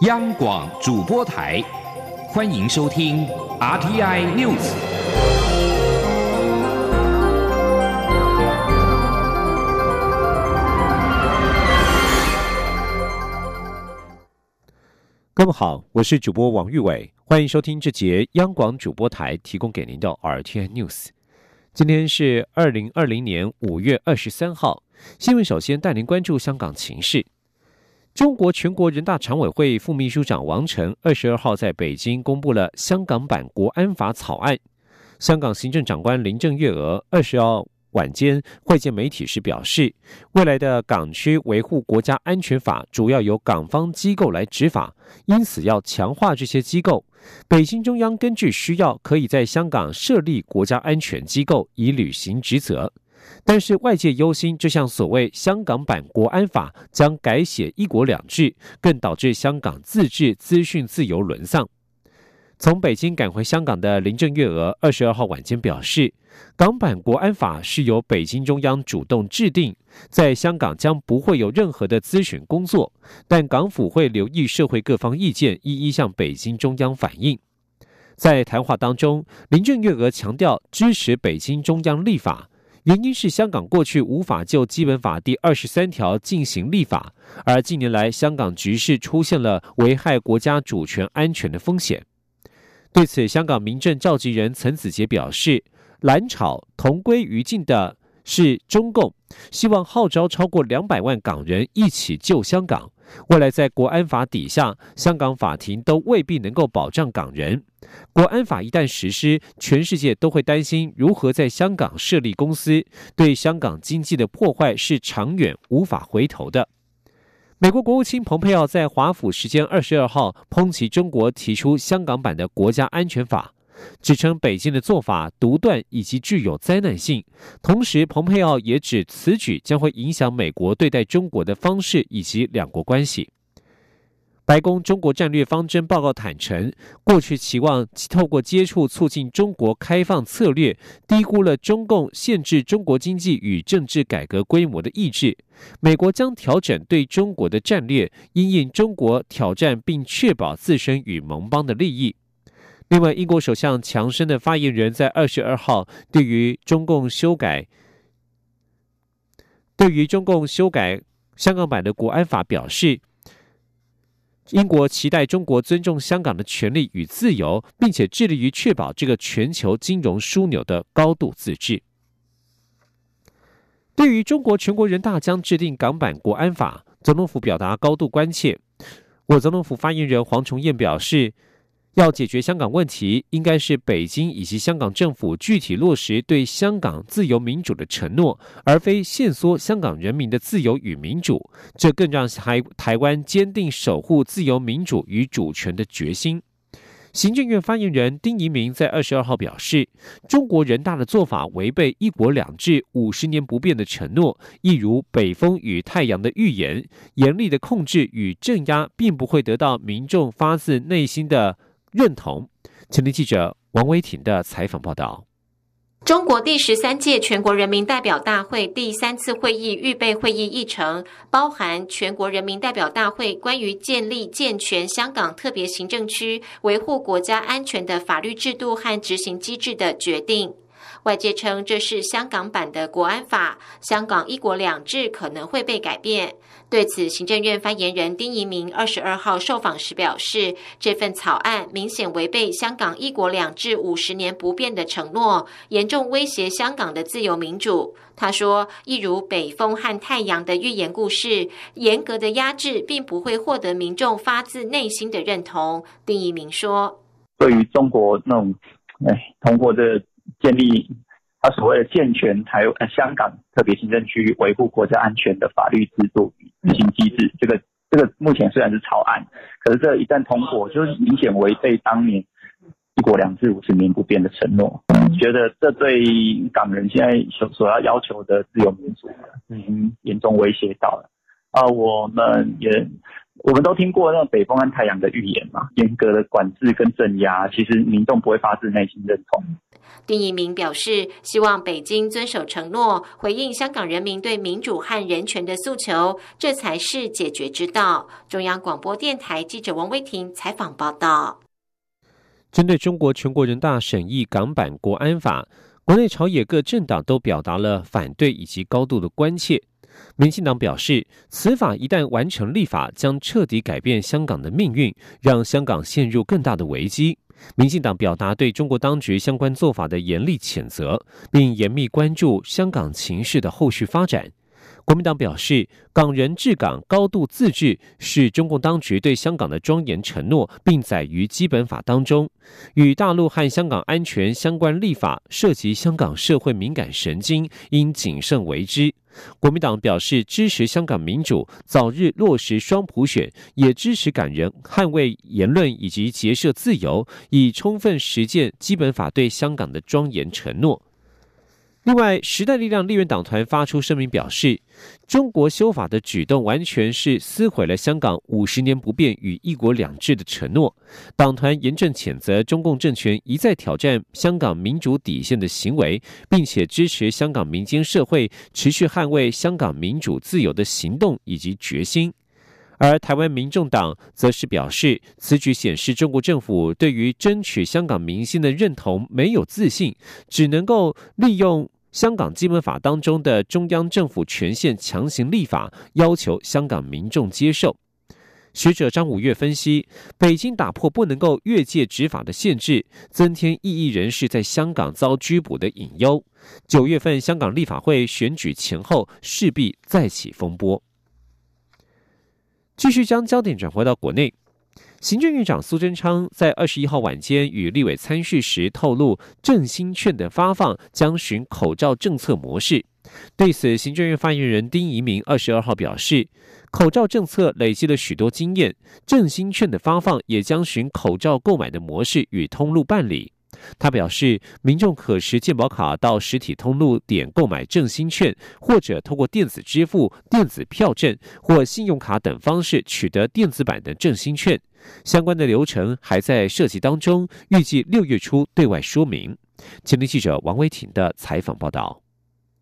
央广主播台，欢迎收听 RTI News。各位好，我是主播王玉伟，欢迎收听这节央广主播台提供给您的 RTI News。今天是二零二零年五月二十三号，新闻首先带您关注香港情势。中国全国人大常委会副秘书长王晨二十二号在北京公布了香港版国安法草案。香港行政长官林郑月娥二十号晚间会见媒体时表示，未来的港区维护国家安全法主要由港方机构来执法，因此要强化这些机构。北京中央根据需要，可以在香港设立国家安全机构，以履行职责。但是外界忧心，这项所谓香港版国安法将改写“一国两制”，更导致香港自治资讯自由沦丧。从北京赶回香港的林郑月娥二十二号晚间表示，港版国安法是由北京中央主动制定，在香港将不会有任何的咨询工作，但港府会留意社会各方意见，一一向北京中央反映。在谈话当中，林郑月娥强调支持北京中央立法。原因是香港过去无法就基本法第二十三条进行立法，而近年来香港局势出现了危害国家主权安全的风险。对此，香港民政召集人陈子杰表示：“蓝草同归于尽的是中共，希望号召超过两百万港人一起救香港。”未来在国安法底下，香港法庭都未必能够保障港人。国安法一旦实施，全世界都会担心如何在香港设立公司，对香港经济的破坏是长远无法回头的。美国国务卿蓬佩奥在华府时间二十二号抨击中国提出香港版的国家安全法。指称北京的做法独断以及具有灾难性，同时，蓬佩奥也指此举将会影响美国对待中国的方式以及两国关系。白宫中国战略方针报告坦诚，过去期望透过接触促进中国开放策略，低估了中共限制中国经济与政治改革规模的意志。美国将调整对中国的战略，因应中国挑战，并确保自身与盟邦的利益。另外，英国首相强生的发言人，在二十二号对于中共修改对于中共修改香港版的国安法表示，英国期待中国尊重香港的权利与自由，并且致力于确保这个全球金融枢纽的高度自治。对于中国全国人大将制定港版国安法，总统府表达高度关切。我总统府发言人黄崇彦表示。要解决香港问题，应该是北京以及香港政府具体落实对香港自由民主的承诺，而非限缩香港人民的自由与民主。这更让台台湾坚定守护自由民主与主权的决心。行政院发言人丁仪明在二十二号表示，中国人大的做法违背“一国两制”五十年不变的承诺，一如北风与太阳的预言，严厉的控制与镇压，并不会得到民众发自内心的。认同。请听记者王威婷的采访报道：中国第十三届全国人民代表大会第三次会议预备会议议程，包含全国人民代表大会关于建立健全香港特别行政区、维护国家安全的法律制度和执行机制的决定。外界称这是香港版的国安法，香港一国两制可能会被改变。对此，行政院发言人丁仪明二十二号受访时表示，这份草案明显违背香港一国两制五十年不变的承诺，严重威胁香港的自由民主。他说：“一如北风和太阳的寓言故事，严格的压制并不会获得民众发自内心的认同。”丁仪明说：“对于中国那种，哎，通过这。”建立他所谓的健全台呃香港特别行政区维护国家安全的法律制度与执行机制，这个这个目前虽然是草案，可是这一旦通过，就是明显违背当年一国两制五十年不变的承诺。觉得这对港人现在所所要要求的自由民主，已经严重威胁到了。啊，我们也我们都听过那种北风和太阳的预言嘛，严格的管制跟镇压，其实民众不会发自内心认同。丁一鸣表示，希望北京遵守承诺，回应香港人民对民主和人权的诉求，这才是解决之道。中央广播电台记者王威婷采访报道。针对中国全国人大审议港版国安法，国内朝野各政党都表达了反对以及高度的关切。民进党表示，此法一旦完成立法，将彻底改变香港的命运，让香港陷入更大的危机。民进党表达对中国当局相关做法的严厉谴责，并严密关注香港情势的后续发展。国民党表示，港人治港、高度自治是中共当局对香港的庄严承诺，并载于基本法当中。与大陆和香港安全相关立法涉及香港社会敏感神经，应谨慎为之。国民党表示支持香港民主早日落实双普选，也支持港人捍卫言论以及结社自由，以充分实践基本法对香港的庄严承诺。另外，时代力量立院党团发出声明表示，中国修法的举动完全是撕毁了香港五十年不变与一国两制的承诺。党团严正谴责中共政权一再挑战香港民主底线的行为，并且支持香港民间社会持续捍卫香港民主自由的行动以及决心。而台湾民众党则是表示，此举显示中国政府对于争取香港民心的认同没有自信，只能够利用。香港基本法当中的中央政府权限强行立法，要求香港民众接受。学者张五月分析，北京打破不能够越界执法的限制，增添异议人士在香港遭拘捕的隐忧。九月份香港立法会选举前后，势必再起风波。继续将焦点转回到国内。行政院长苏贞昌在二十一号晚间与立委参叙时透露，振兴券的发放将循口罩政策模式。对此，行政院发言人丁仪明二十二号表示，口罩政策累积了许多经验，振兴券的发放也将循口罩购买的模式与通路办理。他表示，民众可持健保卡到实体通路点购买振兴券，或者通过电子支付、电子票证或信用卡等方式取得电子版的振兴券。相关的流程还在设计当中，预计六月初对外说明。前天记者王维婷的采访报道。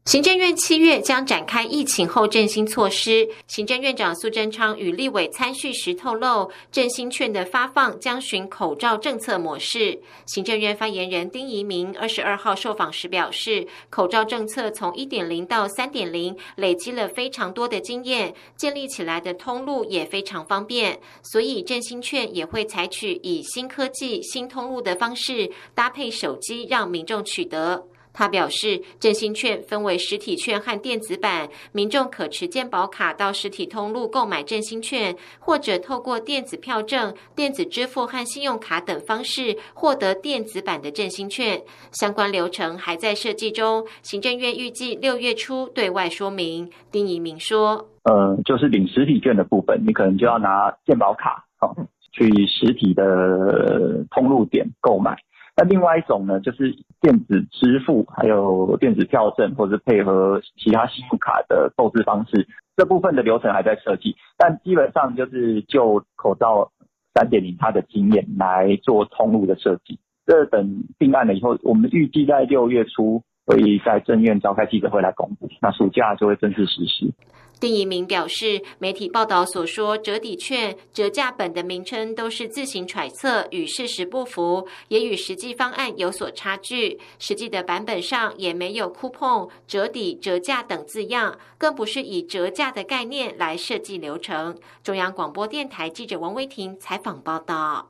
行政院七月将展开疫情后振兴措施。行政院长苏贞昌与立委参叙时透露，振兴券的发放将循口罩政策模式。行政院发言人丁仪明二十二号受访时表示，口罩政策从一点零到三点零，累积了非常多的经验，建立起来的通路也非常方便，所以振兴券也会采取以新科技、新通路的方式，搭配手机让民众取得。他表示，振兴券分为实体券和电子版，民众可持健保卡到实体通路购买振兴券，或者透过电子票证、电子支付和信用卡等方式获得电子版的振兴券。相关流程还在设计中，行政院预计六月初对外说明。丁仪明说：“呃，就是领实体券的部分，你可能就要拿健保卡，好去实体的通路点购买。”那另外一种呢，就是电子支付，还有电子票证，或者是配合其他信用卡的购置方式，这部分的流程还在设计。但基本上就是就口罩三点零它的经验来做通路的设计。这等定案了以后，我们预计在六月初会在正院召开记者会来公布，那暑假就会正式实施。丁一鸣表示，媒体报道所说折抵券、折价本的名称都是自行揣测，与事实不符，也与实际方案有所差距。实际的版本上也没有 coupon、折抵、折价等字样，更不是以折价的概念来设计流程。中央广播电台记者王威婷采访报道。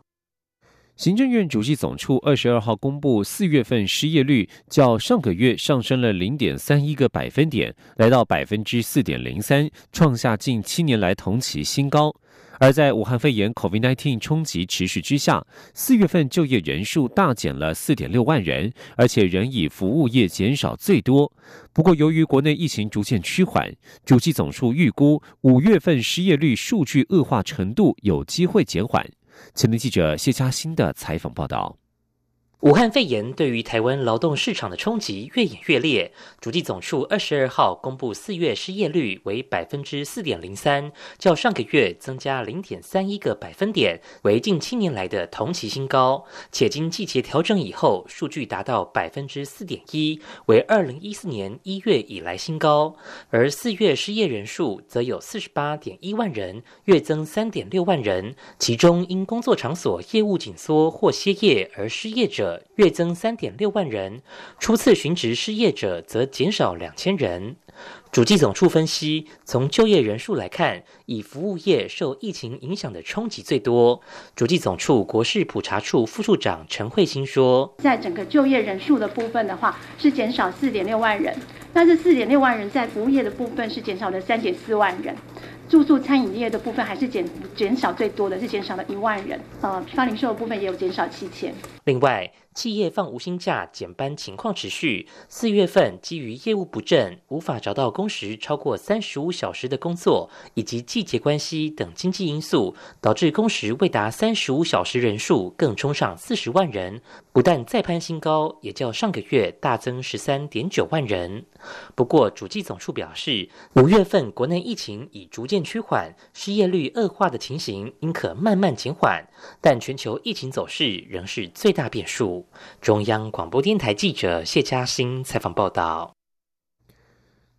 行政院主计总处二十二号公布，四月份失业率较上个月上升了零点三一个百分点，来到百分之四点零三，创下近七年来同期新高。而在武汉肺炎 （COVID-19） 冲击持续之下，四月份就业人数大减了四点六万人，而且仍以服务业减少最多。不过，由于国内疫情逐渐趋缓，主计总数预估五月份失业率数据恶化程度有机会减缓。前天记者谢佳欣的采访报道。武汉肺炎对于台湾劳动市场的冲击越演越烈。主计总处二十二号公布四月失业率为百分之四点零三，较上个月增加零点三一个百分点，为近七年来的同期新高。且经季节调整以后，数据达到百分之四点一，为二零一四年一月以来新高。而四月失业人数则有四十八点一万人，月增三点六万人，其中因工作场所业务紧缩或歇业而失业者。月增三点六万人，初次寻职失业者则减少两千人。主计总处分析，从就业人数来看，以服务业受疫情影响的冲击最多。主计总处国事普查处副处长陈慧欣说：“在整个就业人数的部分的话，是减少四点六万人，但是四点六万人在服务业的部分是减少了三点四万人。”住宿餐饮业的部分还是减减少最多的，是减少了一万人。呃，批发零售的部分也有减少七千。另外，企业放无薪假减班情况持续。四月份基于业务不振，无法找到工时超过三十五小时的工作，以及季节关系等经济因素，导致工时未达三十五小时人数更冲上四十万人，不但再攀新高，也较上个月大增十三点九万人。不过，主计总处表示，五月份国内疫情已逐渐趋缓，失业率恶化的情形应可慢慢减缓，但全球疫情走势仍是最大变数。中央广播电台记者谢嘉欣采访报道。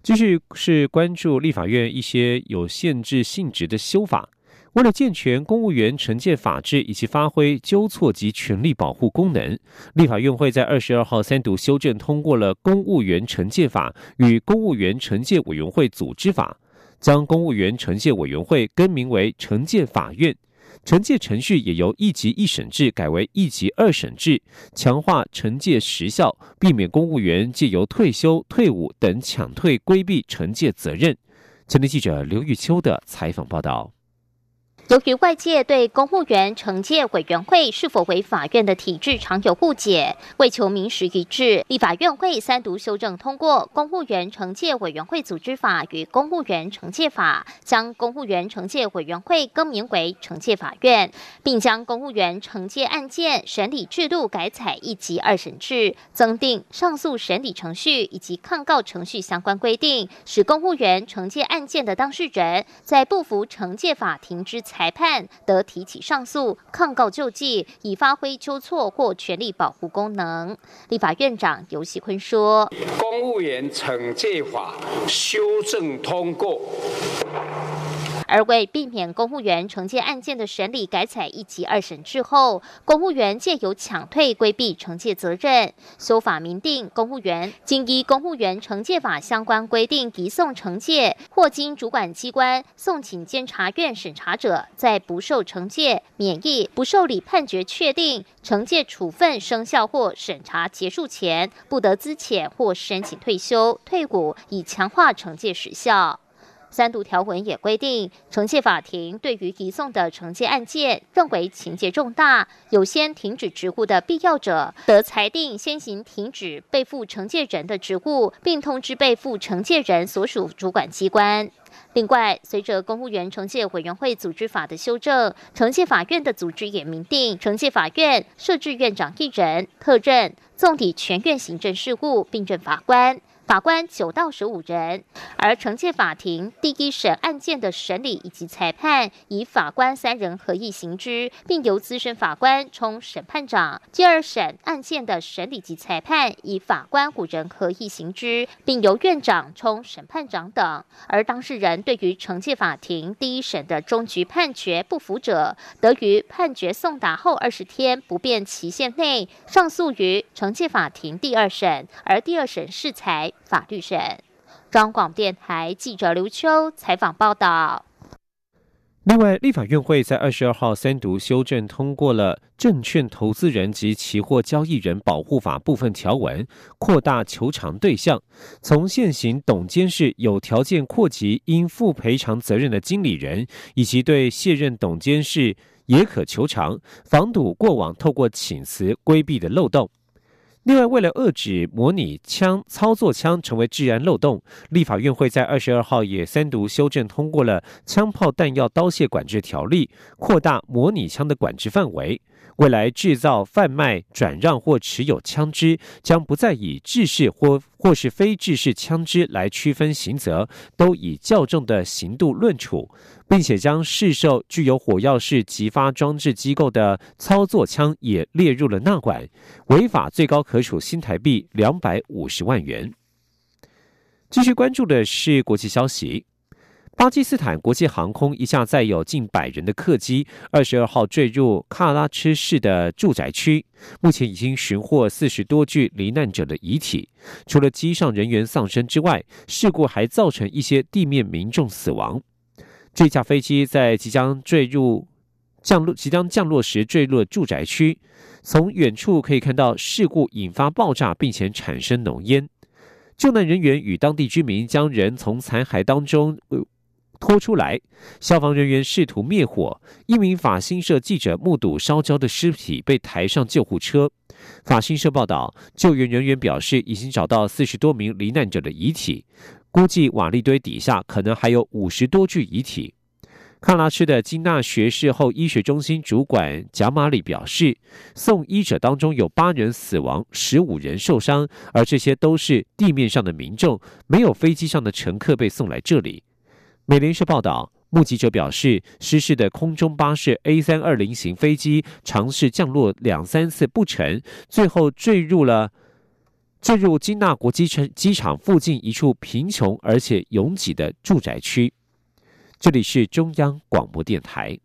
继续是关注立法院一些有限制性质的修法。为了健全公务员惩戒法制以及发挥纠错及权利保护功能，立法院会在二十二号三读修正通过了《公务员惩戒法》与《公务员惩戒委员会组织法》，将公务员惩戒委员会更名为惩戒法院，惩戒程序也由一级一审制改为一级二审制，强化惩戒时效，避免公务员借由退休、退伍等抢退规避惩戒责任。前天记者刘玉秋的采访报道。由于外界对公务员惩戒委员会是否为法院的体制常有误解，为求名实一致，立法院会三读修正通过《公务员惩戒委员会组织法》与《公务员惩戒法》，将公务员惩戒委员会更名为惩戒法院，并将公务员惩戒案件审理制度改采一级二审制，增订上诉审理程序以及抗告程序相关规定，使公务员惩戒案件的当事人在不服惩戒法庭之裁。裁判得提起上诉、抗告救济，以发挥纠错或权力保护功能。立法院长游锡坤说：“公务员惩戒法修正通过。”而为避免公务员惩戒案件的审理改采一级二审制后，公务员借由抢退规避惩戒责任，修法明定，公务员经依公务员惩戒法相关规定移送惩戒，或经主管机关送请监察院审查者，在不受惩戒、免疫、不受理判决确定、惩戒处分生效或审查结束前，不得资遣或申请退休、退股，以强化惩戒时效。三读条文也规定，惩戒法庭对于移送的惩戒案件，认为情节重大，有先停止职务的必要者，得裁定先行停止被负惩戒人的职务，并通知被负惩戒人所属主管机关。另外，随着公务员惩戒委员会组织法的修正，惩戒法院的组织也明定，惩戒法院设置院长一人，特任纵抵全院行政事务，并任法官。法官九到十五人，而惩戒法庭第一审案件的审理以及裁判，以法官三人合议行之，并由资深法官充审判长；第二审案件的审理及裁判，以法官五人合议行之，并由院长充审判长等。而当事人对于惩戒法庭第一审的终局判决不服者，得于判决送达后二十天不变期限内上诉于惩戒法庭第二审，而第二审释裁。法律审，中广电台记者刘秋采访报道。另外，立法院会在二十二号三读修正通过了《证券投资人及期货交易人保护法》部分条文，扩大求偿对象，从现行董监事有条件扩及应负赔偿责任的经理人，以及对卸任董监事也可求偿，防堵过往透过请辞规避的漏洞。另外，为了遏止模拟枪操作枪成为治安漏洞，立法院会在二十二号也三读修正通过了《枪炮弹药刀械管制条例》，扩大模拟枪的管制范围。未来制造、贩卖、转让或持有枪支，将不再以制式或或是非制式枪支来区分刑责，都以较重的刑度论处，并且将市售具有火药式激发装置机构的操作枪也列入了纳管，违法最高可处新台币两百五十万元。继续关注的是国际消息。巴基斯坦国际航空一架载有近百人的客机，二十二号坠入喀拉吃市的住宅区，目前已经寻获四十多具罹难者的遗体。除了机上人员丧生之外，事故还造成一些地面民众死亡。这架飞机在即将坠入降落即将降落时坠入了住宅区，从远处可以看到事故引发爆炸，并且产生浓烟。救难人员与当地居民将人从残骸当中。拖出来，消防人员试图灭火。一名法新社记者目睹烧焦的尸体被抬上救护车。法新社报道，救援人员表示，已经找到四十多名罹难者的遗体，估计瓦砾堆底下可能还有五十多具遗体。喀拉区的金纳学士后医学中心主管贾马里表示，送医者当中有八人死亡，十五人受伤，而这些都是地面上的民众，没有飞机上的乘客被送来这里。美联社报道，目击者表示，失事的空中巴士 A 三二零型飞机尝试降落两三次不成，最后坠入了坠入金纳国际城机场附近一处贫穷而且拥挤的住宅区。这里是中央广播电台。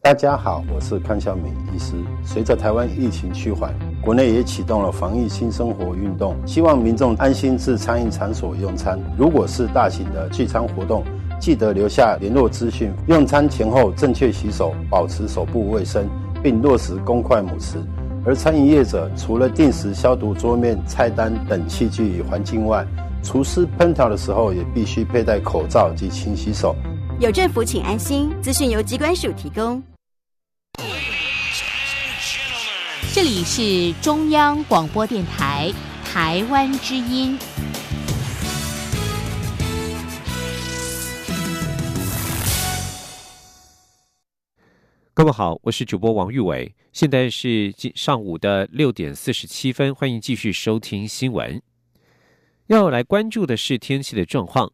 大家好，我是康小敏医师。随着台湾疫情趋缓，国内也启动了防疫新生活运动，希望民众安心至餐饮场所用餐。如果是大型的聚餐活动，记得留下联络资讯，用餐前后正确洗手，保持手部卫生，并落实公筷母匙。而餐饮业者除了定时消毒桌面、菜单等器具与环境外，厨师烹调的时候也必须佩戴口罩及勤洗手。有政府，请安心。资讯由机关署提供。这里是中央广播电台台湾之音。各位好，我是主播王玉伟，现在是上午的六点四十七分，欢迎继续收听新闻。要来关注的是天气的状况。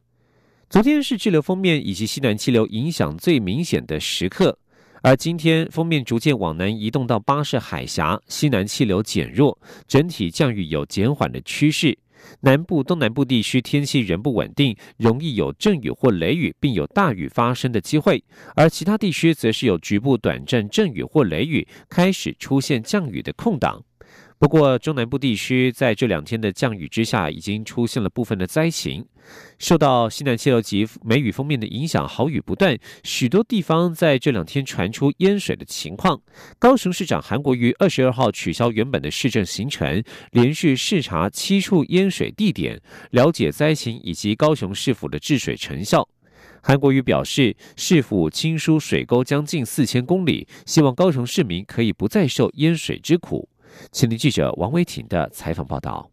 昨天是滞留封面以及西南气流影响最明显的时刻，而今天封面逐渐往南移动到巴士海峡，西南气流减弱，整体降雨有减缓的趋势。南部、东南部地区天气仍不稳定，容易有阵雨或雷雨，并有大雨发生的机会。而其他地区则是有局部短暂阵雨或雷雨，开始出现降雨的空档。不过，中南部地区在这两天的降雨之下，已经出现了部分的灾情。受到西南气流及梅雨封面的影响，好雨不断，许多地方在这两天传出淹水的情况。高雄市长韩国瑜二十二号取消原本的市政行程，连续视察七处淹水地点，了解灾情以及高雄市府的治水成效。韩国瑜表示，市府清疏水沟将近四千公里，希望高雄市民可以不再受淹水之苦。请听记者王维婷的采访报道。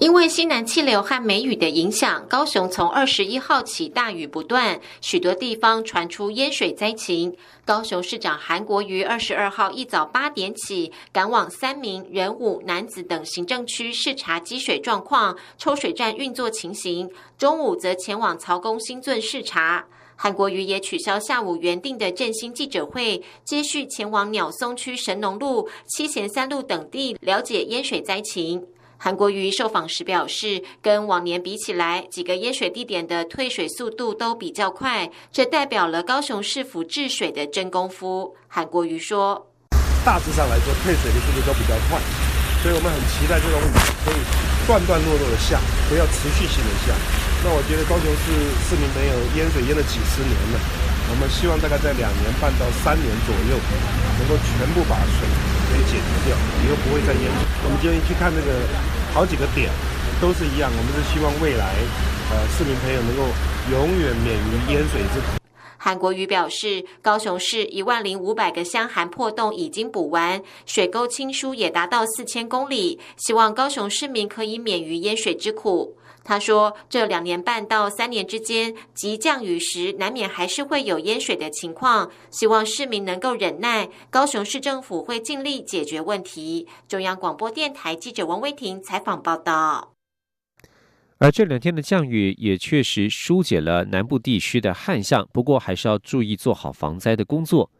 因为西南气流和梅雨的影响，高雄从二十一号起大雨不断，许多地方传出淹水灾情。高雄市长韩国瑜二十二号一早八点起，赶往三明、仁武、男子等行政区视察积水状况、抽水站运作情形。中午则前往曹公新圳视察。韩国瑜也取消下午原定的振兴记者会，接续前往鸟松区神农路、七贤三路等地了解淹水灾情。韩国瑜受访时表示，跟往年比起来，几个淹水地点的退水速度都比较快，这代表了高雄市府治水的真功夫。韩国瑜说：“大致上来说，退水的速度都比较快，所以我们很期待这种雨可以断断落落的下，不要持续性的下。”那我觉得高雄市市民朋友淹水淹了几十年了，我们希望大概在两年半到三年左右，能够全部把水给解决掉，以后不会再淹水。我们今天去看那个好几个点，都是一样，我们是希望未来，呃，市民朋友能够永远免于淹水之苦。韩国瑜表示，高雄市一万零五百个箱涵破洞已经补完，水沟清疏也达到四千公里，希望高雄市民可以免于淹水之苦。他说，这两年半到三年之间，急降雨时难免还是会有淹水的情况，希望市民能够忍耐。高雄市政府会尽力解决问题。中央广播电台记者王威婷采访报道。而这两天的降雨也确实疏解了南部地区的旱象，不过还是要注意做好防灾的工作。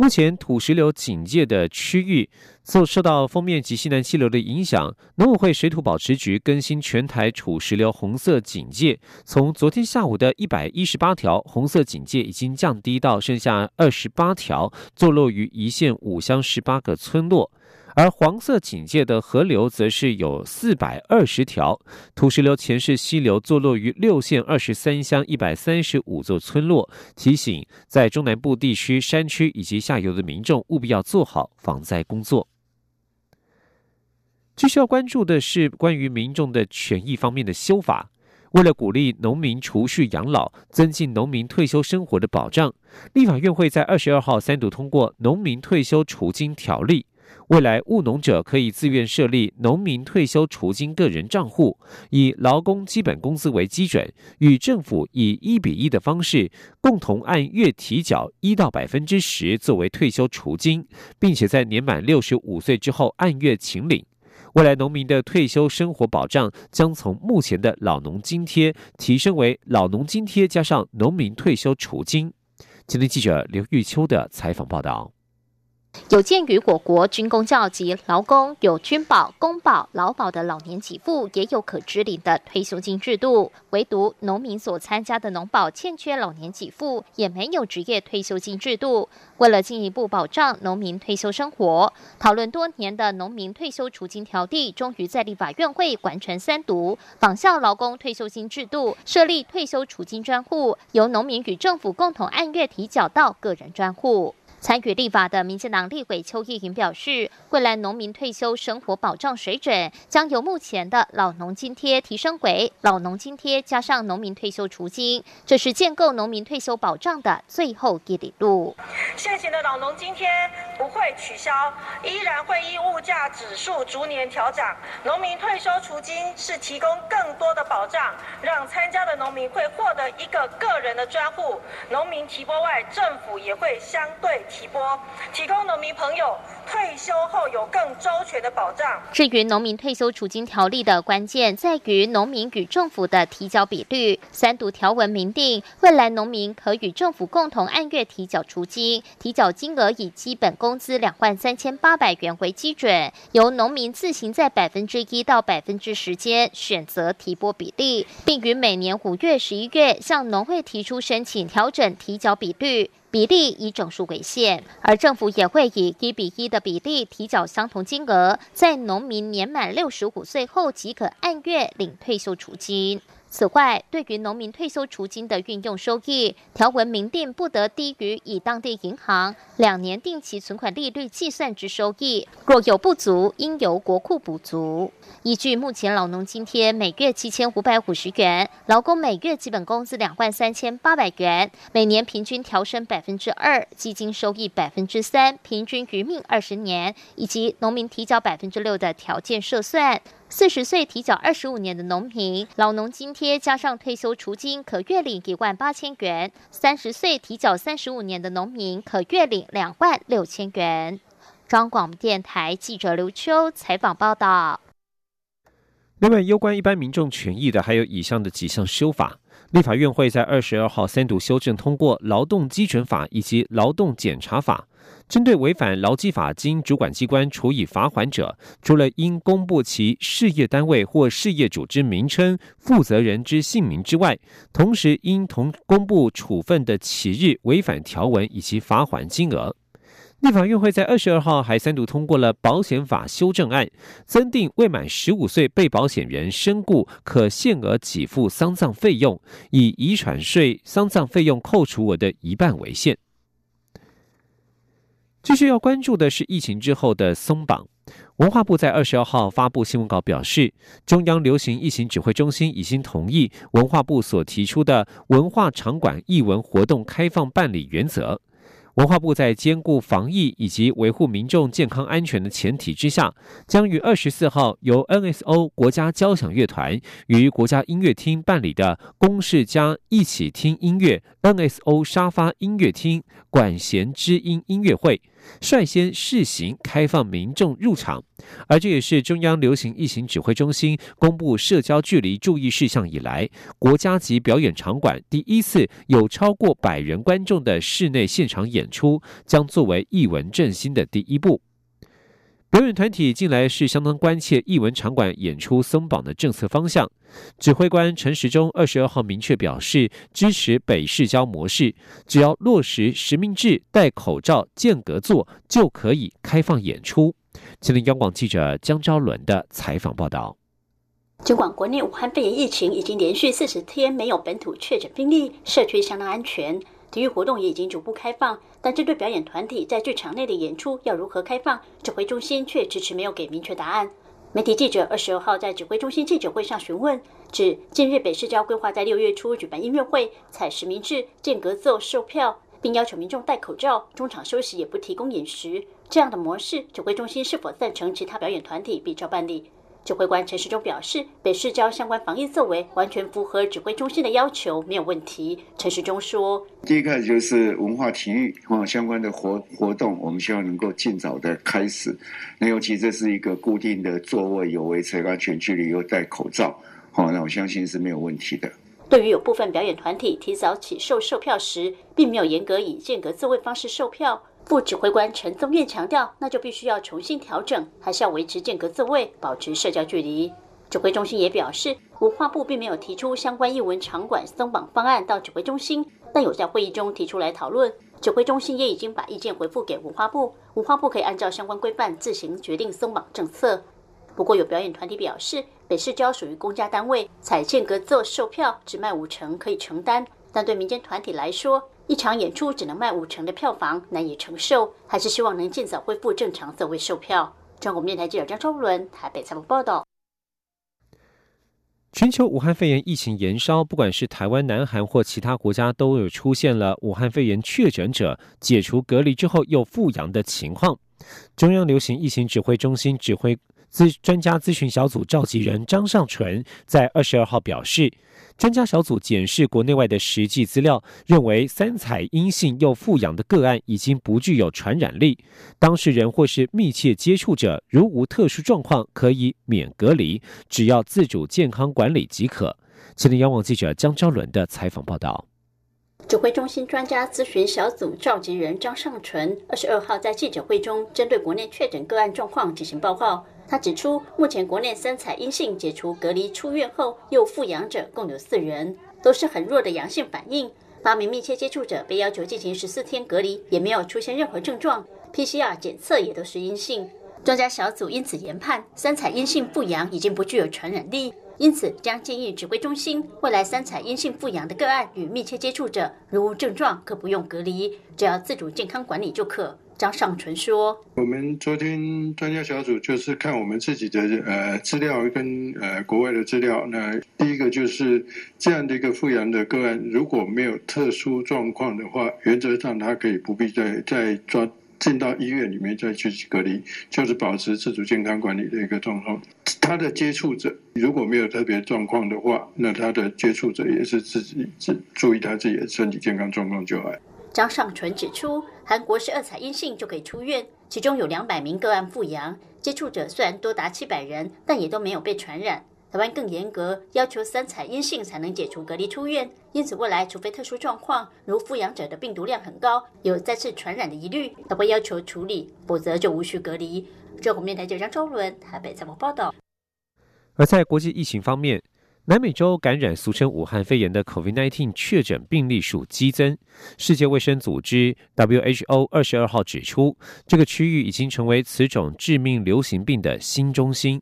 目前土石流警戒的区域，受受到封面及西南气流的影响，农委会水土保持局更新全台土石流红色警戒，从昨天下午的一百一十八条红色警戒已经降低到剩下二十八条，坐落于一线五乡十八个村落。而黄色警戒的河流则是有四百二十条，土石流前世溪流坐落于六县二十三乡一百三十五座村落，提醒在中南部地区山区以及下游的民众务必要做好防灾工作。最需要关注的是关于民众的权益方面的修法，为了鼓励农民储蓄养老，增进农民退休生活的保障，立法院会在二十二号三读通过《农民退休储金条例》。未来务农者可以自愿设立农民退休储金个人账户，以劳工基本工资为基准，与政府以一比一的方式，共同按月提缴一到百分之十作为退休储金，并且在年满六十五岁之后按月请领。未来农民的退休生活保障将从目前的老农津贴提升为老农津贴加上农民退休储金。今天记者刘玉秋的采访报道。有鉴于我国军工教及劳工有军保、公保、劳保的老年给付，也有可支领的退休金制度，唯独农民所参加的农保欠缺老年给付，也没有职业退休金制度。为了进一步保障农民退休生活，讨论多年的农民退休储金条例，终于在立法院会完成三读，仿效劳工退休金制度，设立退休储金专户，由农民与政府共同按月提缴到个人专户。参与立法的民进党立委邱意莹表示，未来农民退休生活保障水准将由目前的老农津贴提升为老农津贴加上农民退休除金，这是建构农民退休保障的最后一里路。现行的老农津贴不会取消，依然会依物价指数逐年调整。农民退休除金是提供更多的保障，让参加的农民会获得一个个人的专户。农民提拨外，政府也会相对。提拨，提供农民朋友退休后有更周全的保障。至于农民退休储金条例的关键在于农民与政府的提缴比率。三读条文明定，未来农民可与政府共同按月提缴储金，提缴金额以基本工资两万三千八百元为基准，由农民自行在百分之一到百分之十间选择提拨比例，并于每年五月、十一月向农会提出申请调整提缴比率。比例以整数为限，而政府也会以一比一的比例提缴相同金额，在农民年满六十五岁后即可按月领退休储金。此外，对于农民退休储金的运用收益，条文明定不得低于以当地银行两年定期存款利率计算之收益，若有不足，应由国库补足。依据目前老农津贴每月七千五百五十元，劳工每月基本工资两万三千八百元，每年平均调升百分之二，基金收益百分之三，平均余命二十年，以及农民提交百分之六的条件设算。四十岁提缴二十五年的农民，老农津贴加上退休除金，可月领一万八千元；三十岁提缴三十五年的农民，可月领两万六千元。张广电台记者刘秋采访报道。另外，有关一般民众权益的，还有以上的几项修法。立法院会在二十二号三读修正通过《劳动基准法》以及《劳动检查法》。针对违反劳基法经主管机关处以罚款者，除了应公布其事业单位或事业组织名称、负责人之姓名之外，同时应同公布处分的起日、违反条文以及罚款金额。立法院会在二十二号还三度通过了保险法修正案，增订未满十五岁被保险人身故可限额给付丧葬费用，以遗产税丧葬费用扣除额的一半为限。继续要关注的是疫情之后的松绑。文化部在二十二号发布新闻稿表示，中央流行疫情指挥中心已经同意文化部所提出的文化场馆艺文活动开放办理原则。文化部在兼顾防疫以及维护民众健康安全的前提之下，将于二十四号由 NSO 国家交响乐团与国家音乐厅办理的“公事家一起听音乐 ”NSO 沙发音乐厅管弦之音音乐会。率先试行开放民众入场，而这也是中央流行疫情指挥中心公布社交距离注意事项以来，国家级表演场馆第一次有超过百人观众的室内现场演出，将作为艺文振兴的第一步。表演团体近来是相当关切艺文场馆演出松绑的政策方向。指挥官陈时中二十二号明确表示，支持北市郊模式，只要落实实名制、戴口罩、间隔座，就可以开放演出。吉林央广记者江昭伦的采访报道。尽管国内武汉肺炎疫情已经连续四十天没有本土确诊病例，社区相当安全。体育活动也已经逐步开放，但针对表演团体在剧场内的演出要如何开放，指挥中心却迟迟没有给明确答案。媒体记者二十二号在指挥中心记者会上询问，指近日北市交规划在六月初举办音乐会，采实名制、间隔座售票，并要求民众戴口罩，中场休息也不提供饮食，这样的模式，指挥中心是否赞成其他表演团体比照办理？指挥官陈时中表示，北市交相关防疫作为完全符合指挥中心的要求，没有问题。陈时中说：“第一个就是文化体育啊相关的活活动，我们希望能够尽早的开始。那尤其这是一个固定的座位，有维持安全距离，又戴口罩，好，那我相信是没有问题的。”对于有部分表演团体提早起售售票时，并没有严格以间隔座位方式售票。副指挥官陈宗彦强调，那就必须要重新调整，还是要维持间隔座位，保持社交距离。指挥中心也表示，文化部并没有提出相关艺文场馆松绑方案到指挥中心，但有在会议中提出来讨论。指挥中心也已经把意见回复给文化部，文化部可以按照相关规范自行决定松绑政策。不过有表演团体表示，北市交属于公家单位，采间隔座售票只卖五成可以承担，但对民间团体来说，一场演出只能卖五成的票房，难以承受，还是希望能尽早恢复正常座位售票。中国电台记者张昭伦台北采访报道。全球武汉肺炎疫情延烧，不管是台湾、南韩或其他国家，都有出现了武汉肺炎确诊者解除隔离之后又复阳的情况。中央流行疫情指挥中心指挥咨专家咨询小组召集人张尚纯在二十二号表示。专家小组检视国内外的实际资料，认为三采阴性又复阳的个案已经不具有传染力，当事人或是密切接触者如无特殊状况，可以免隔离，只要自主健康管理即可。吉林央网记者江昭伦的采访报道。指挥中心专家咨询小组召集人张尚纯二十二号在记者会中，针对国内确诊个案状况进行报告。他指出，目前国内三采阴性解除隔离出院后又复阳者共有四人，都是很弱的阳性反应。八名密切接触者被要求进行十四天隔离，也没有出现任何症状，PCR 检测也都是阴性。专家小组因此研判，三采阴性复阳已经不具有传染力，因此将建议指挥中心，未来三采阴性复阳的个案与密切接触者如无症状，可不用隔离，只要自主健康管理就可。张尚纯说：“我们昨天专家小组就是看我们自己的呃资料跟呃国外的资料。那第一个就是这样的一个复阳的个案，如果没有特殊状况的话，原则上他可以不必再再抓进到医院里面再去隔离，就是保持自主健康管理的一个状况。他的接触者如果没有特别状况的话，那他的接触者也是自己自注意他自己的身体健康状况就好。”张尚纯指出，韩国是二采阴性就可以出院，其中有两百名个案复阳，接触者虽然多达七百人，但也都没有被传染。台湾更严格，要求三采阴性才能解除隔离出院，因此未来除非特殊状况，如复阳者的病毒量很高，有再次传染的疑虑，才会要求处理，否则就无需隔离。中国面台记者张周伦台北采访报道。而在国际疫情方面。南美洲感染俗称武汉肺炎的 COVID-19 确诊病例数激增。世界卫生组织 WHO 二十二号指出，这个区域已经成为此种致命流行病的新中心。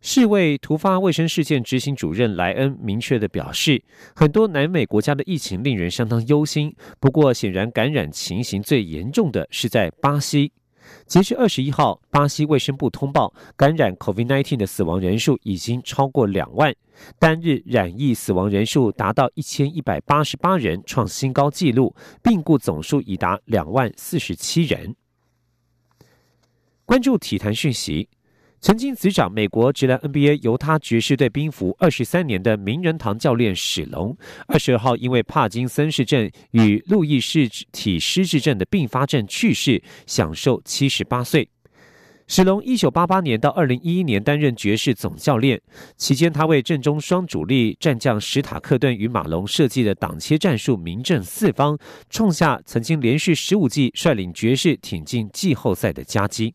世卫突发卫生事件执行主任莱恩明确的表示，很多南美国家的疫情令人相当忧心。不过，显然感染情形最严重的是在巴西。截至二十一号，巴西卫生部通报感染 COVID-19 的死亡人数已经超过两万，单日染疫死亡人数达到一千一百八十八人，创新高纪录，病故总数已达两万四十七人。关注体坛讯息。曾经执掌美国职篮 NBA 犹他爵士队兵符二十三年的名人堂教练史龙，二十二号因为帕金森氏症与路易氏体失智症的并发症去世，享受七十八岁。史龙一九八八年到二零一一年担任爵士总教练，期间他为阵中双主力战将史塔克顿与马龙设计的挡切战术名震四方，创下曾经连续十五季率领爵士挺进季后赛的佳绩。